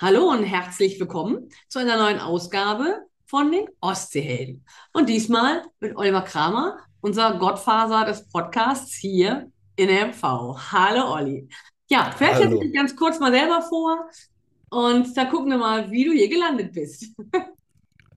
Hallo und herzlich willkommen zu einer neuen Ausgabe von den Ostseehelden. Und diesmal mit Oliver Kramer, unser Gottfaser des Podcasts hier in MV. Hallo Olli. Ja, stellst du dich ganz kurz mal selber vor und da gucken wir mal, wie du hier gelandet bist.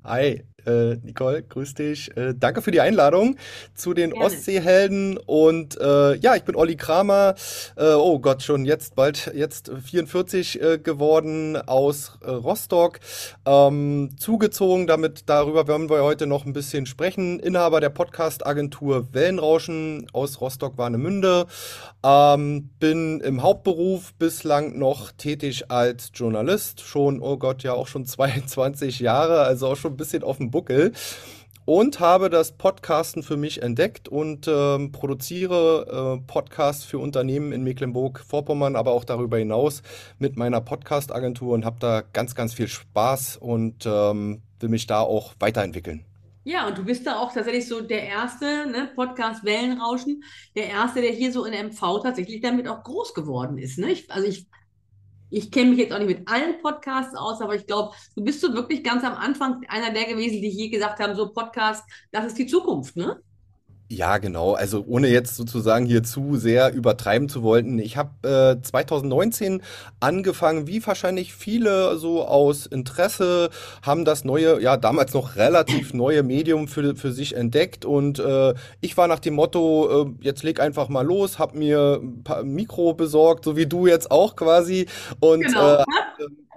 Hi, äh, Nicole, grüß dich. Äh, danke für die Einladung zu den Gerne. Ostseehelden. Und äh, ja, ich bin Olli Kramer. Äh, oh Gott, schon jetzt bald jetzt 44 äh, geworden aus äh, Rostock. Ähm, zugezogen, damit darüber werden wir heute noch ein bisschen sprechen. Inhaber der Podcast-Agentur Wellenrauschen aus Rostock-Warnemünde. Ähm, bin im Hauptberuf bislang noch tätig als Journalist. Schon, oh Gott, ja auch schon 22 Jahre, also auch schon ein bisschen auf dem Buckel. Und habe das Podcasten für mich entdeckt und ähm, produziere äh, Podcasts für Unternehmen in Mecklenburg-Vorpommern, aber auch darüber hinaus mit meiner Podcast-Agentur und habe da ganz, ganz viel Spaß und ähm, will mich da auch weiterentwickeln. Ja, und du bist da auch tatsächlich so der erste, ne, Podcast Wellenrauschen, der erste, der hier so in MV tatsächlich damit auch groß geworden ist. Ne? Ich, also ich ich kenne mich jetzt auch nicht mit allen Podcasts aus, aber ich glaube, du bist so wirklich ganz am Anfang einer der gewesen, die hier gesagt haben, so Podcast, das ist die Zukunft, ne? Ja, genau. Also ohne jetzt sozusagen hier zu sehr übertreiben zu wollen. Ich habe äh, 2019 angefangen, wie wahrscheinlich viele so aus Interesse, haben das neue, ja damals noch relativ neue Medium für, für sich entdeckt. Und äh, ich war nach dem Motto, äh, jetzt leg einfach mal los, hab mir ein paar Mikro besorgt, so wie du jetzt auch quasi. Und Genau. äh,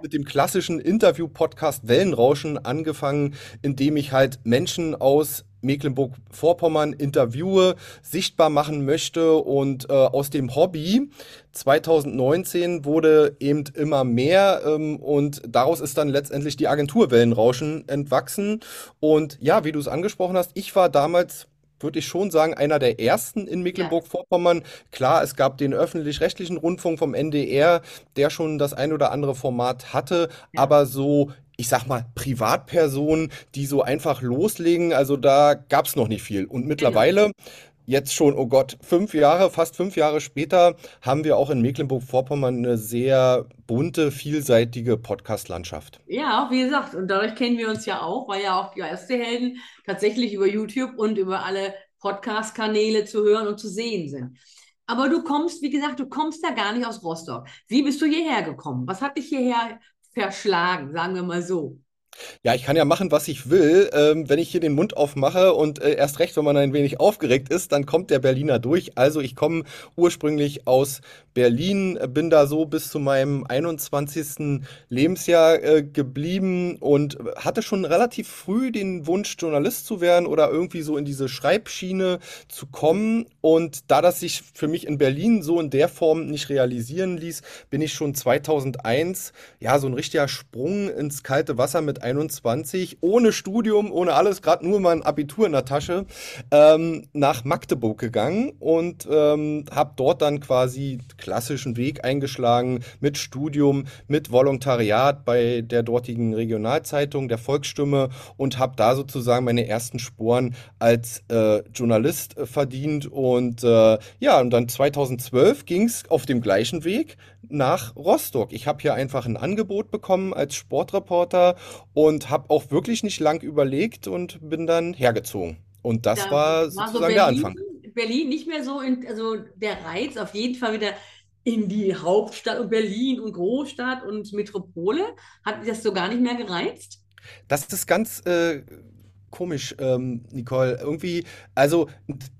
mit dem klassischen Interview-Podcast Wellenrauschen angefangen, indem ich halt Menschen aus Mecklenburg-Vorpommern interviewe, sichtbar machen möchte und äh, aus dem Hobby 2019 wurde eben immer mehr ähm, und daraus ist dann letztendlich die Agentur Wellenrauschen entwachsen. Und ja, wie du es angesprochen hast, ich war damals würde ich schon sagen, einer der ersten in Mecklenburg-Vorpommern. Klar, es gab den öffentlich-rechtlichen Rundfunk vom NDR, der schon das ein oder andere Format hatte, ja. aber so, ich sag mal, Privatpersonen, die so einfach loslegen, also da gab es noch nicht viel. Und Genau. mittlerweile, jetzt schon, oh Gott, fünf Jahre, fast fünf Jahre später, haben wir auch in Mecklenburg-Vorpommern eine sehr bunte, vielseitige Podcast-Landschaft. Ja, wie gesagt, und dadurch kennen wir uns ja auch, weil ja auch die Helden tatsächlich über YouTube und über alle Podcast-Kanäle zu hören und zu sehen sind. Aber du kommst, wie gesagt, du kommst ja gar nicht aus Rostock. Wie bist du hierher gekommen? Was hat dich hierher verschlagen, sagen wir mal so? Ja, ich kann ja machen, was ich will. Ähm, wenn ich hier den Mund aufmache und äh, erst recht, wenn man ein wenig aufgeregt ist, dann kommt der Berliner durch. Also ich komme ursprünglich aus Berlin, bin da so bis zu meinem 21. Lebensjahr äh, geblieben und hatte schon relativ früh den Wunsch, Journalist zu werden oder irgendwie so in diese Schreibschiene zu kommen. Und da das sich für mich in Berlin so in der Form nicht realisieren ließ, bin ich schon 2001, ja, so ein richtiger Sprung ins kalte Wasser mit 21, ohne Studium, ohne alles, gerade nur mein Abitur in der Tasche, ähm, nach Magdeburg gegangen und ähm, habe dort dann quasi klassischen Weg eingeschlagen mit Studium, mit Volontariat bei der dortigen Regionalzeitung, der Volksstimme und habe da sozusagen meine ersten Sporen als äh, Journalist äh, verdient und äh, ja, und dann 2012 ging es auf dem gleichen Weg nach Rostock. Ich habe hier einfach ein Angebot bekommen als Sportreporter und habe auch wirklich nicht lang überlegt und bin dann hergezogen. Und das Da war war so sozusagen der Berlin, Anfang. Berlin nicht mehr so in, also der Reiz auf jeden Fall wieder in die Hauptstadt und Berlin und Großstadt und Metropole. Hat das so gar nicht mehr gereizt? Das ist ganz äh, komisch, ähm, Nicole. Irgendwie, also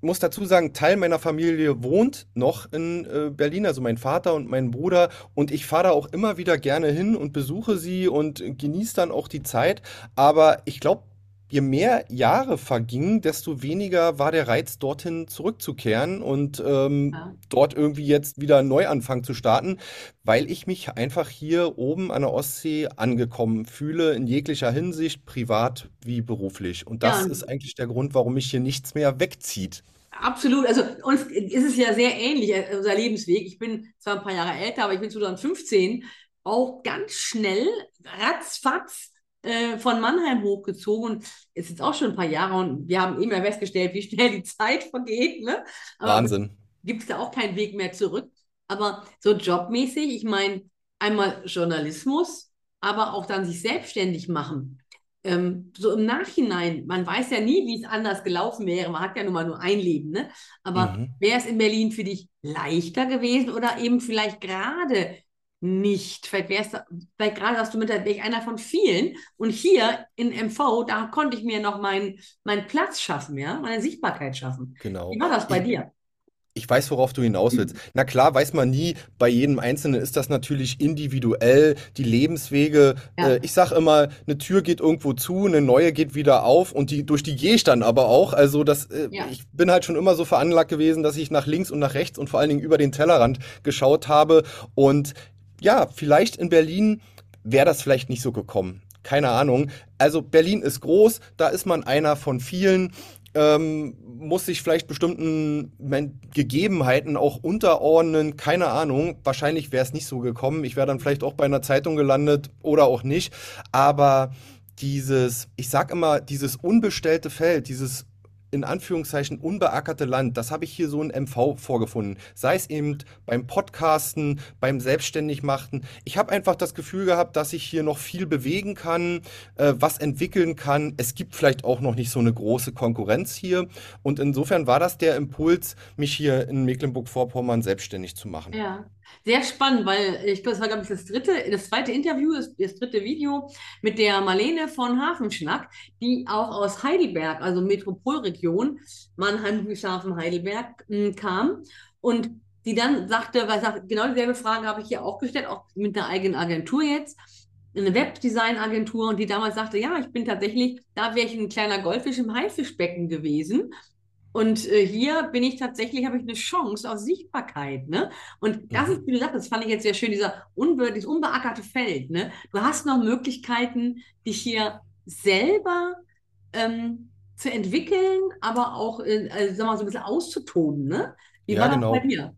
muss dazu sagen, Teil meiner Familie wohnt noch in äh, Berlin, also mein Vater und mein Bruder. Und ich fahre da auch immer wieder gerne hin und besuche sie und genieße dann auch die Zeit. Aber ich glaube, je mehr Jahre vergingen, desto weniger war der Reiz, dorthin zurückzukehren und ähm, Ja. dort irgendwie jetzt wieder einen Neuanfang zu starten, weil ich mich einfach hier oben an der Ostsee angekommen fühle, in jeglicher Hinsicht, privat wie beruflich. Und Ja, das ist und eigentlich der Grund, warum mich hier nichts mehr wegzieht. absolut. Also uns ist es ja sehr ähnlich, äh, unser Lebensweg. Ich bin zwar ein paar Jahre älter, aber ich bin 2015 auch ganz schnell, ratzfatz, äh, von Mannheim hochgezogen. Und es ist jetzt auch schon ein paar Jahre und wir haben eben ja festgestellt, wie schnell die Zeit vergeht, ne? Aber Wahnsinn. gibt es da auch keinen Weg mehr zurück. Aber so jobmäßig, ich meine, einmal Journalismus. aber auch dann sich selbstständig machen. Ähm, so im Nachhinein, man weiß ja nie, wie es anders gelaufen wäre. Man hat ja nun mal nur ein Leben, ne? Aber Mhm. wäre es in Berlin für dich leichter gewesen oder eben vielleicht gerade nicht? Vielleicht wärst du, vielleicht gerade sagst du mit, wäre ich einer von vielen. Und hier in MV, da konnte ich mir noch meinen meinen Platz schaffen, ja, meine Sichtbarkeit schaffen. Genau. Wie war das bei Ich, dir? Ich weiß, worauf du hinaus willst. Na klar, weiß man nie. Bei jedem Einzelnen ist das natürlich individuell. Die Lebenswege. Äh, Ja, ich sag immer, eine Tür geht irgendwo zu, eine neue geht wieder auf und die, durch die gehe ich dann aber auch. Also das, äh, ja, ich bin halt schon immer so veranlagt gewesen, dass ich nach links und nach rechts und vor allen Dingen über den Tellerrand geschaut habe. Und ja, vielleicht in Berlin wäre das vielleicht nicht so gekommen. Keine Ahnung. Also Berlin ist groß, da ist man einer von vielen ähm, muss sich vielleicht bestimmten Gegebenheiten auch unterordnen, keine Ahnung. Wahrscheinlich wäre es nicht so gekommen. Ich wäre dann vielleicht auch bei einer Zeitung gelandet oder auch nicht. Aber dieses, ich sag immer, dieses unbestellte Feld, dieses in Anführungszeichen unbeackerte Land, das habe ich hier so in MV vorgefunden. Sei es eben beim Podcasten, beim Selbstständigmachen. Ich habe einfach das Gefühl gehabt, dass ich hier noch viel bewegen kann, äh, was entwickeln kann. Es gibt vielleicht auch noch nicht so eine große Konkurrenz hier. Und insofern war das der Impuls, mich hier in Mecklenburg-Vorpommern selbstständig zu machen. ja. Sehr spannend, weil ich glaube, das war, glaube ich, das dritte, das zweite Interview, das, das dritte Video mit der Marlene von Hafenschnack, die auch aus Heidelberg, also Metropolregion, Mannheim, Ludwigshafen, Heidelberg, m, kam und die dann sagte, weil sagt, genau dieselbe Frage habe ich hier auch gestellt, auch mit einer eigenen Agentur jetzt, eine Webdesign-Agentur und die damals sagte, ja, ich bin tatsächlich, da wäre ich ein kleiner Goldfisch im Haifischbecken gewesen. Und äh, hier bin ich tatsächlich, habe ich eine Chance auf Sichtbarkeit, ne? Und das ist, Mhm. wie du sagst, das fand ich jetzt sehr schön, dieser unbe dieses unbeackerte Feld, ne? Du hast noch Möglichkeiten, dich hier selber ähm, zu entwickeln, aber auch, äh, also, sag mal, so ein bisschen auszutoben, ne? Wie Ja, war das bei genau. dir?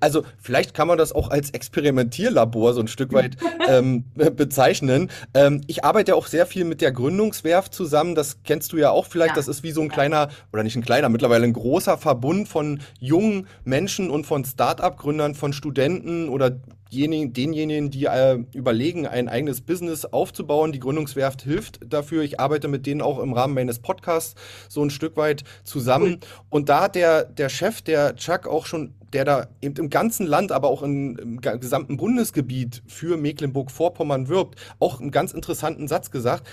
Also vielleicht kann man das auch als Experimentierlabor so ein Stück weit ähm, be- bezeichnen. Ähm, ich arbeite ja auch sehr viel mit der Gründungswerft zusammen. Das kennst du ja auch vielleicht. Das Ja, ist wie so ein kleiner, oder nicht ein kleiner, mittlerweile ein großer Verbund von jungen Menschen und von Start-up-Gründern, von Studenten oder jenigen, denjenigen, die äh, überlegen, ein eigenes Business aufzubauen. Die Gründungswerft hilft dafür. Ich arbeite mit denen auch im Rahmen meines Podcasts so ein Stück weit zusammen. Und da hat der, der Chef, der Chuck, auch schon, der da eben im ganzen Land, aber auch in, im gesamten Bundesgebiet für Mecklenburg-Vorpommern wirbt, auch einen ganz interessanten Satz gesagt.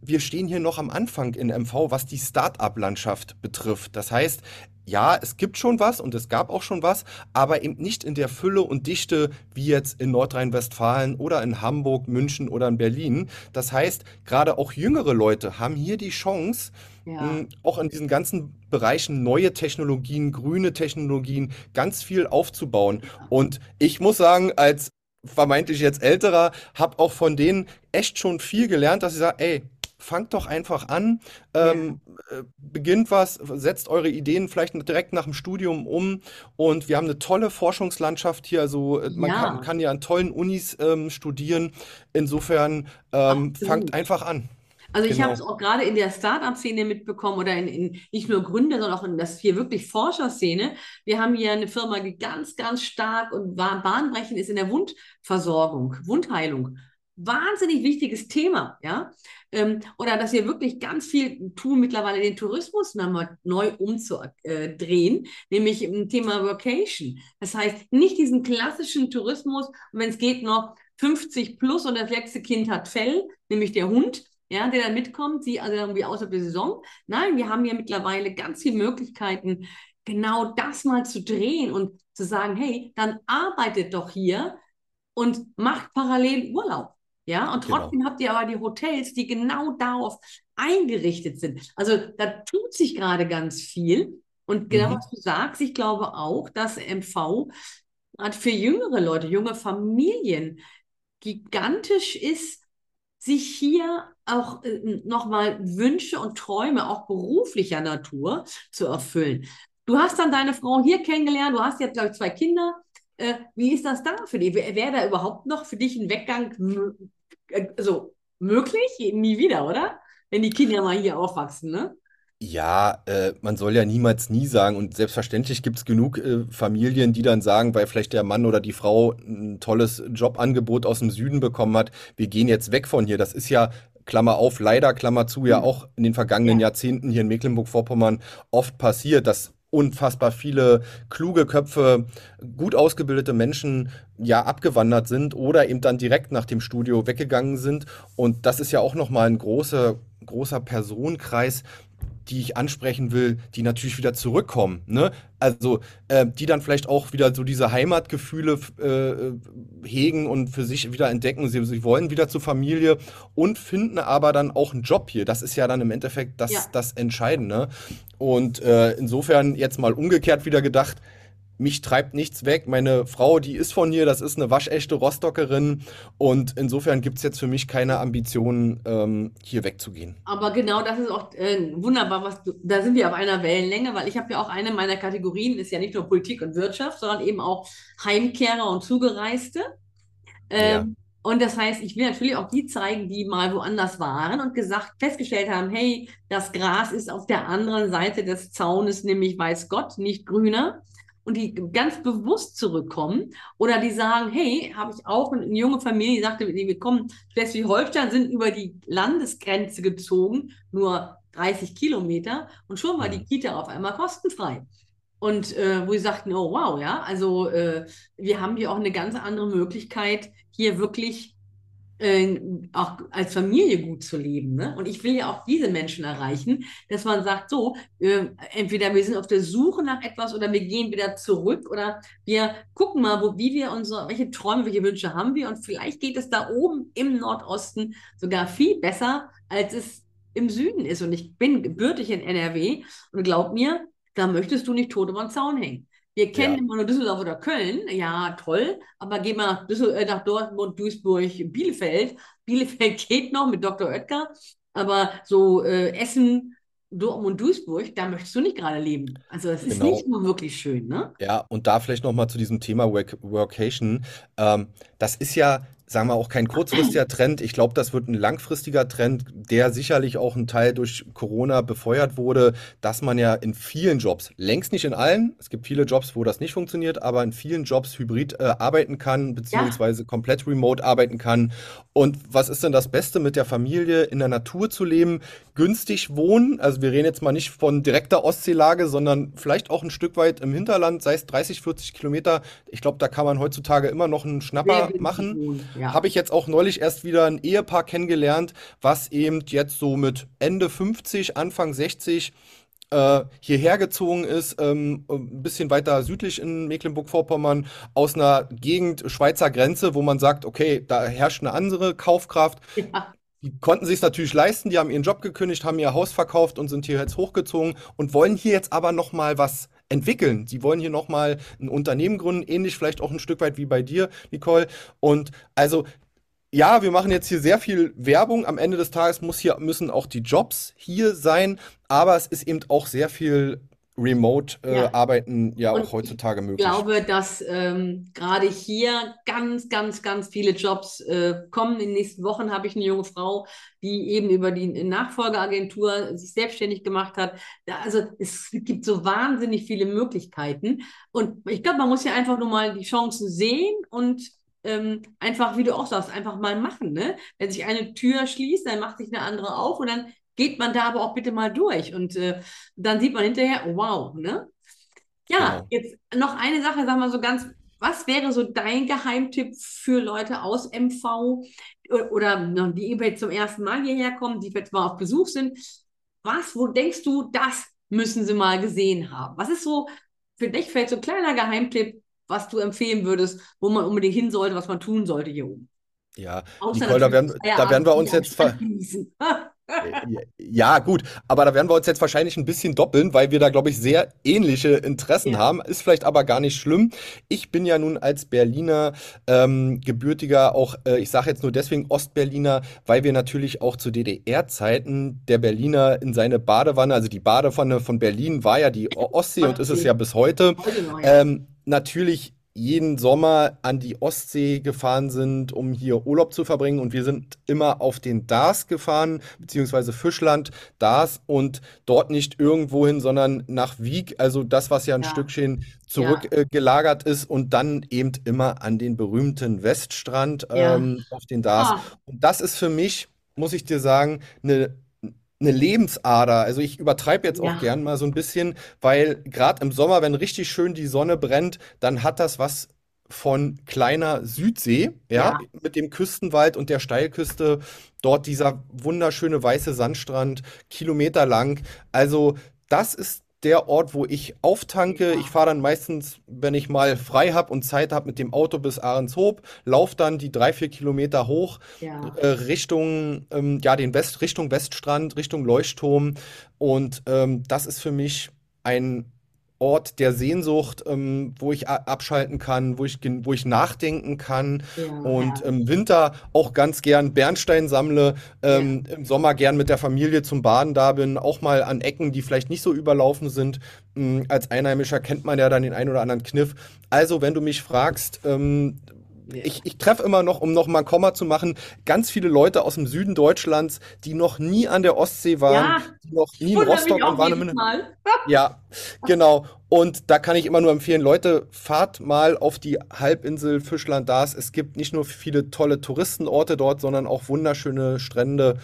Wir stehen hier noch am Anfang in MV, was die Start-up-Landschaft betrifft. Das heißt, ja, es gibt schon was und es gab auch schon was, aber eben nicht in der Fülle und Dichte wie jetzt in Nordrhein-Westfalen oder in Hamburg, München oder in Berlin. Das heißt, gerade auch jüngere Leute haben hier die Chance, Ja, mh, auch in diesen ganzen Bereichen neue Technologien, grüne Technologien, ganz viel aufzubauen. Und ich muss sagen, als vermeintlich jetzt älterer, habe auch von denen echt schon viel gelernt, dass sie sagen, ey, fangt doch einfach an, ja, ähm, äh, beginnt was, setzt eure Ideen vielleicht direkt nach dem Studium um. Und wir haben eine tolle Forschungslandschaft hier. Also äh, man kann, ja, kann ja an tollen Unis ähm, studieren. Insofern ähm, fangt einfach an. Also ich habe es Genau. auch gerade in der Start-up-Szene mitbekommen oder in, in nicht nur Gründer, sondern auch in das hier wirklich Forscherszene. Wir haben hier eine Firma, die ganz, ganz stark und ba- bahnbrechend ist in der Wundversorgung, Wundheilung. Wahnsinnig wichtiges Thema, ja. Ähm, oder dass wir wirklich ganz viel tun, mittlerweile den Tourismus nochmal neu umzudrehen, nämlich im Thema Workation. Das heißt, nicht diesen klassischen Tourismus, wenn es geht, noch 50 plus und das letzte Kind hat Fell, nämlich der Hund ja, der dann mitkommt, sie also irgendwie außerhalb der Saison. Nein, wir haben ja mittlerweile ganz viele Möglichkeiten, genau das mal zu drehen und zu sagen, hey, dann arbeitet doch hier und macht parallel Urlaub. Ja, und Genau. trotzdem habt ihr aber die Hotels, die genau darauf eingerichtet sind. Also da tut sich gerade ganz viel. Und genau Mhm. was du sagst, ich glaube auch, dass MV gerade für jüngere Leute, junge Familien gigantisch ist, sich hier auch äh, nochmal Wünsche und Träume, auch beruflicher Natur, zu erfüllen. Du hast dann deine Frau hier kennengelernt, du hast jetzt, glaube ich, zwei Kinder. Äh, wie ist das da für dich? Wäre da überhaupt noch für dich ein Weggang äh, so möglich? Nie wieder, oder? Wenn die Kinder mal hier aufwachsen, ne? Ja, äh, man soll ja niemals nie sagen und selbstverständlich gibt es genug äh, Familien, die dann sagen, weil vielleicht der Mann oder die Frau ein tolles Jobangebot aus dem Süden bekommen hat, wir gehen jetzt weg von hier. Das ist ja, Klammer auf, leider, Klammer zu, ja Hm. auch in den vergangenen Ja, Jahrzehnten hier in Mecklenburg-Vorpommern oft passiert, dass unfassbar viele kluge Köpfe, gut ausgebildete Menschen ja abgewandert sind oder eben dann direkt nach dem Studio weggegangen sind. Und das ist ja auch nochmal ein großer, großer Personenkreis, die ich ansprechen will, die natürlich wieder zurückkommen, ne? Also, äh, die dann vielleicht auch wieder so diese Heimatgefühle äh, hegen und für sich wieder entdecken. Sie, sie wollen wieder zur Familie und finden aber dann auch einen Job hier. Das ist ja dann im Endeffekt ja. das, das Entscheidende. Und äh, insofern jetzt mal umgekehrt wieder gedacht, mich treibt nichts weg. Meine Frau, die ist von hier, das ist eine waschechte Rostockerin. Und insofern gibt es jetzt für mich keine Ambitionen, ähm, hier wegzugehen. Aber genau das ist auch äh, wunderbar, was du, da sind wir auf einer Wellenlänge, weil ich habe ja auch eine meiner Kategorien, ist ja nicht nur Politik und Wirtschaft, sondern eben auch Heimkehrer und Zugereiste. Ja. Ähm, und das heißt, ich will natürlich auch die zeigen, die mal woanders waren und gesagt, festgestellt haben, hey, das Gras ist auf der anderen Seite des Zaunes, nämlich weiß Gott, nicht grüner. Und die ganz bewusst zurückkommen oder die sagen, hey, habe ich auch eine junge Familie, die sagte, wir kommen Schleswig-Holstein, sind über die Landesgrenze gezogen, nur 30 Kilometer und schon war die. Kita auf einmal kostenfrei. Und äh, wo sie sagten, oh wow, ja, also äh, wir haben hier auch eine ganz andere Möglichkeit, hier wirklich äh, auch als Familie gut zu leben. Ne? Und ich will ja auch diese Menschen erreichen, dass man sagt, so, äh, entweder wir sind auf der Suche nach etwas oder wir gehen wieder zurück oder wir gucken mal, wo, wie wir unsere, welche Träume, welche Wünsche haben wir und vielleicht geht es da oben im Nordosten sogar viel besser, als es im Süden ist. Und ich bin gebürtig in NRW und glaub mir, da möchtest du nicht tot über den Zaun hängen. Wir kennen Ja. immer nur Düsseldorf oder Köln. Ja, toll. Aber geh mal nach, Düssel äh, nach Dortmund, Duisburg, Bielefeld. Bielefeld geht noch mit Dr. Oetker. Aber so äh, Essen, Dortmund, Duisburg, da möchtest du nicht gerade leben. Also es ist nicht Genau. nur wirklich schön, ne? Ja, und da vielleicht nochmal zu diesem Thema Work Workation. Ähm, das ist ja, sagen wir, auch kein kurzfristiger Trend. Ich glaube, das wird ein langfristiger Trend, der sicherlich auch ein Teil durch Corona befeuert wurde, dass man ja in vielen Jobs, längst nicht in allen, es gibt viele Jobs, wo das nicht funktioniert, aber in vielen Jobs hybrid äh, arbeiten kann, Ja, beziehungsweise komplett remote arbeiten kann. Und was ist denn das Beste mit der Familie, in der Natur zu leben, günstig wohnen? Also wir reden jetzt mal nicht von direkter Ostseelage, sondern vielleicht auch ein Stück weit im Hinterland, sei es 30, 40 Kilometer. Ich glaube, da kann man heutzutage immer noch einen Schnapper machen. wohnen. Ja. Habe ich jetzt auch neulich erst wieder ein Ehepaar kennengelernt, was eben jetzt so mit Ende 50, Anfang 60 äh, hierher gezogen ist, ähm, ein bisschen weiter südlich in Mecklenburg-Vorpommern, aus einer Gegend Schweizer Grenze, wo man sagt, okay, da herrscht eine andere Kaufkraft. Ja. Die konnten sich natürlich leisten, die haben ihren Job gekündigt, haben ihr Haus verkauft und sind hier jetzt hochgezogen und wollen hier jetzt aber noch mal was entwickeln. Sie wollen hier noch mal ein Unternehmen gründen, ähnlich vielleicht auch ein Stück weit wie bei dir, Nicole. Und also ja, wir machen jetzt hier sehr viel Werbung. Am Ende des Tages muss hier, müssen auch die Jobs hier sein, aber es ist eben auch sehr viel Ja. Remote-Arbeiten ja Und auch ich heutzutage möglich. glaube, dass ähm, gerade hier ganz, ganz, ganz viele Jobs äh, kommen. In den nächsten Wochen habe ich eine junge Frau, die eben über die Nachfolgeagentur sich selbstständig gemacht hat. Da, also es gibt so wahnsinnig viele Möglichkeiten. Und ich glaube, man muss ja einfach nur mal die Chancen sehen und ähm, einfach, wie du auch sagst, einfach mal machen, ne? Wenn sich eine Tür schließt, dann macht sich eine andere auf und dann geht man da aber auch bitte mal durch. Und äh, dann sieht man hinterher, wow, ne? Ja, Genau. jetzt noch eine Sache, sag mal so ganz, was wäre so dein Geheimtipp für Leute aus MV oder die eben jetzt zum ersten Mal hierher kommen, die jetzt mal auf Besuch sind? Was, wo denkst du, das müssen sie mal gesehen haben? Was ist so für dich vielleicht so ein kleiner Geheimtipp, was du empfehlen würdest, wo man unbedingt hin sollte, was man tun sollte hier oben? Ja, Außer Nicole, da werden, da werden wir uns jetzt ver Ja, gut, aber da werden wir uns jetzt wahrscheinlich ein bisschen doppeln, weil wir da, glaube ich, sehr ähnliche Interessen Ja, haben. Ist vielleicht aber gar nicht schlimm. Ich bin ja nun als Berliner ähm, gebürtiger, auch äh, ich sage jetzt nur deswegen Ostberliner, weil wir natürlich auch zu DDR-Zeiten der Berliner in seine Badewanne, also die Badewanne von Berlin war ja die Ostsee und ist es ja bis heute, ähm, natürlich jeden Sommer an die Ostsee gefahren sind, um hier Urlaub zu verbringen. Und wir sind immer auf den Dars gefahren, beziehungsweise Fischland, Dars und dort nicht irgendwo hin, sondern nach Wieg, also das, was ja ein Ja, Stückchen ja, zurückgelagert ist und dann eben immer an den berühmten Weststrand ja. ähm, auf den Dars. Ah, Und das ist für mich, muss ich dir sagen, eine eine Lebensader. Also ich übertreibe jetzt auch ja, gern mal so ein bisschen, weil gerade im Sommer, wenn richtig schön die Sonne brennt, dann hat das was von kleiner Südsee, ja, ja, mit dem Küstenwald und der Steilküste. Dort dieser wunderschöne weiße Sandstrand, kilometerlang. Also das ist der Ort, wo ich auftanke. Ich fahre dann meistens, wenn ich mal frei habe und Zeit habe, mit dem Auto bis Ahrenshoop, laufe dann die drei, vier Kilometer hoch ja, äh, Richtung, ähm, ja, den West, Richtung Weststrand, Richtung Leuchtturm. Und ähm, das ist für mich ein Ort der Sehnsucht, ähm, wo ich abschalten kann, wo ich, wo ich nachdenken kann ja, und im herrlich. Winter auch ganz gern Bernstein sammle, Ja, ähm, im Sommer gern mit der Familie zum Baden da bin, auch mal an Ecken, die vielleicht nicht so überlaufen sind. Ähm, als Einheimischer kennt man ja dann den einen oder anderen Kniff. Also, wenn du mich fragst, ähm, ich, ich treffe immer noch, um noch mal ein Komma zu machen, ganz viele Leute aus dem Süden Deutschlands, die noch nie an der Ostsee waren, Ja, die noch nie in Rostock und Warnemünde. Mal. Ja, genau. Und da kann ich immer nur empfehlen, Leute, fahrt mal auf die Halbinsel Fischland-Dars. Es gibt nicht nur viele tolle Touristenorte dort, sondern auch wunderschöne Strände.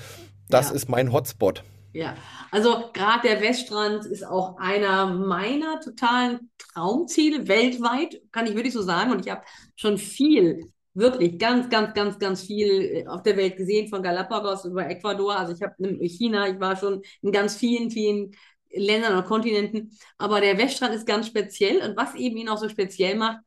Das Ja. ist mein Hotspot. Ja, also gerade der Weststrand ist auch einer meiner totalen Traumziele weltweit, kann ich wirklich so sagen. Und ich habe schon viel, wirklich ganz, ganz, ganz, ganz viel äh, auf der Welt gesehen, von Galapagos über Ecuador. Also ich habe in China, ich war schon in ganz vielen, vielen Ländern und Kontinenten. Aber der Weststrand ist ganz speziell. Und was eben ihn auch so speziell macht,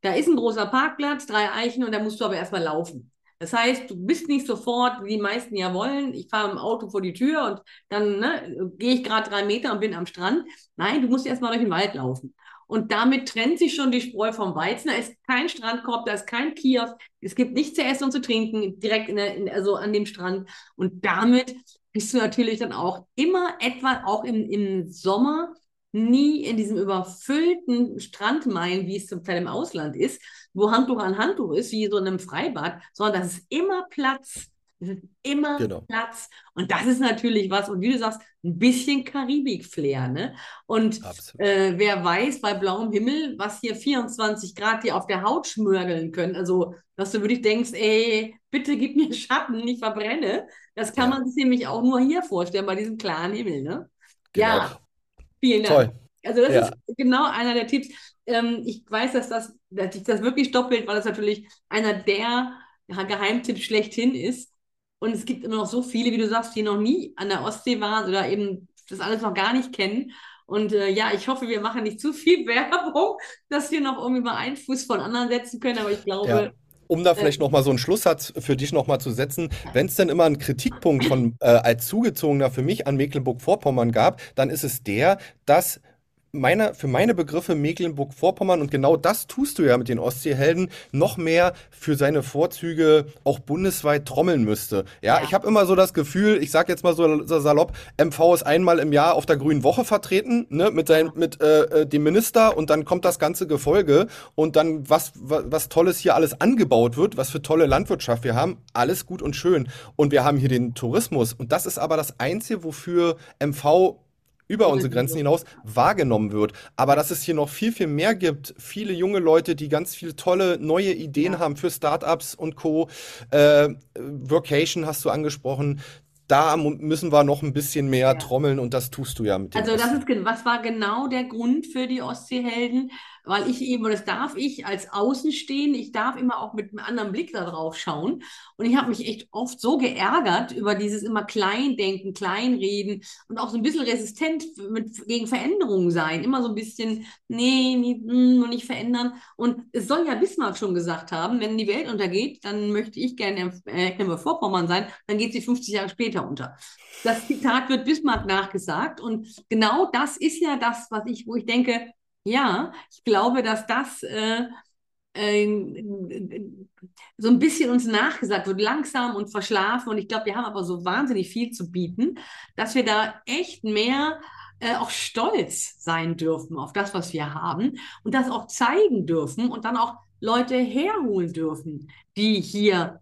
da ist ein großer Parkplatz, drei Eichen, und da musst du aber erstmal laufen. Das heißt, du bist nicht sofort, wie die meisten ja wollen, ich fahre im Auto vor die Tür und dann ne, gehe ich gerade drei Meter und bin am Strand. Nein, du musst erstmal durch den Wald laufen. Und damit trennt sich schon die Spreu vom Weizen. Da ist kein Strandkorb, da ist kein Kiosk, es gibt nichts zu essen und zu trinken direkt in der, in, also an dem Strand. Und damit bist du natürlich dann auch immer etwa, auch im, im Sommer, nie in diesem überfüllten Strandmeilen, wie es zum Teil im Ausland ist, wo Handtuch an Handtuch ist, wie so in einem Freibad, sondern das ist immer Platz. Es ist immer Genau, Platz. Und das ist natürlich was, und wie du sagst, ein bisschen Karibik-Flair, ne? Und äh, wer weiß bei blauem Himmel, was hier 24 Grad dir auf der Haut schmörgeln können. Also, dass du wirklich denkst, ey, bitte gib mir Schatten, ich verbrenne. Das kann Ja, man sich nämlich auch nur hier vorstellen, bei diesem klaren Himmel, ne? genau. Ja, Vielen Dank. Toll. Also das ist Ja, genau einer der Tipps. Ähm, ich weiß, dass das, dass sich das wirklich doppelt, weil das natürlich einer der ja, Geheimtipps schlechthin ist. Und es gibt immer noch so viele, wie du sagst, die noch nie an der Ostsee waren oder eben das alles noch gar nicht kennen. Und äh, ja, ich hoffe, wir machen nicht zu viel Werbung, dass wir noch irgendwie mal einen Fuß von anderen setzen können. Aber ich ja. glaube, Um da äh, vielleicht noch mal so einen Schlusssatz für dich noch mal zu setzen, wenn es denn immer einen Kritikpunkt von äh, als Zugezogener für mich an Mecklenburg-Vorpommern gab, dann ist es der, dass meiner, für meine Begriffe Mecklenburg-Vorpommern, und genau das tust du ja mit den Ostseehelden, noch mehr für seine Vorzüge auch bundesweit trommeln müsste. Ja, ich ja, habe immer so das Gefühl, ich sag jetzt mal so, salopp, MV ist einmal im Jahr auf der Grünen Woche vertreten, ne, mit, sein, ja, mit äh, äh, dem Minister und dann kommt das ganze Gefolge und dann was, was, was Tolles hier alles angebaut wird, was für tolle Landwirtschaft wir haben, alles gut und schön. Und wir haben hier den Tourismus und das ist aber das Einzige, wofür MV über unsere Grenzen hinaus wahrgenommen wird. Aber dass es hier noch viel, viel mehr gibt, viele junge Leute, die ganz viele tolle neue Ideen ja. haben für Startups und Co. Äh, Workation hast du angesprochen. Da müssen wir noch ein bisschen mehr ja. trommeln und das tust du ja mit den Also das ist, was war genau der Grund für die Ostseehelden? Weil ich eben, das darf ich als Außenstehende, ich darf immer auch mit einem anderen Blick da drauf schauen. Und ich habe mich echt oft so geärgert über dieses immer Kleindenken, Kleinreden und auch so ein bisschen resistent mit, gegen Veränderungen sein. Immer so ein bisschen, nee, nie, mm, und nicht verändern. Und es soll ja Bismarck schon gesagt haben, wenn die Welt untergeht, dann möchte ich gerne in äh, Mecklenburg-Vorpommern sein, dann geht sie 50 Jahre später unter. Das Zitat wird Bismarck nachgesagt und genau das ist ja das, was ich, wo ich denke, ja, ich glaube, dass das äh, äh, so ein bisschen uns nachgesagt wird, langsam und verschlafen. Und ich glaube, wir haben aber so wahnsinnig viel zu bieten, dass wir da echt mehr äh, auch stolz sein dürfen auf das, was wir haben und das auch zeigen dürfen und dann auch Leute herholen dürfen, die hier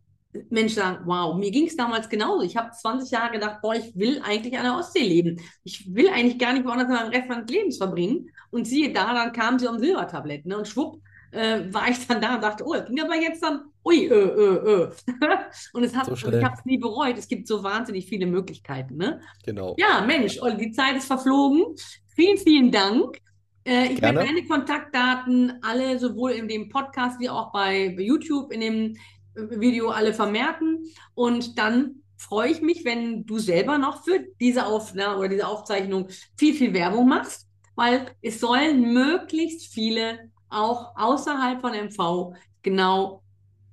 Menschen sagen, wow, mir ging es damals genauso. Ich habe 20 Jahre gedacht, boah, ich will eigentlich an der Ostsee leben. Ich will eigentlich gar nicht woanders in meinem Rest meines Lebens verbringen. Und siehe da, dann kamen sie um Silbertablett. Ne? Und schwupp, äh, war ich dann da und dachte, oh, das ging aber jetzt dann, ui, äh, äh, äh. und es hat, So ich habe es nie bereut. Es gibt so wahnsinnig viele Möglichkeiten. Ne? Genau. Ja, Mensch, Olli, die Zeit ist verflogen. Vielen, vielen Dank. Äh, ich werde deine Kontaktdaten alle sowohl in dem Podcast wie auch bei YouTube in dem äh, Video alle vermerken. Und dann freue ich mich, wenn du selber noch für diese Aufnahme oder diese Aufzeichnung viel, viel Werbung machst, weil es sollen möglichst viele auch außerhalb von MV genau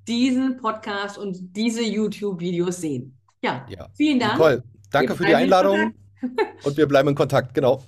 diesen Podcast und diese YouTube-Videos sehen. Ja, Ja. vielen Dank. Nicole, danke für die Einladung und wir bleiben in Kontakt. Genau.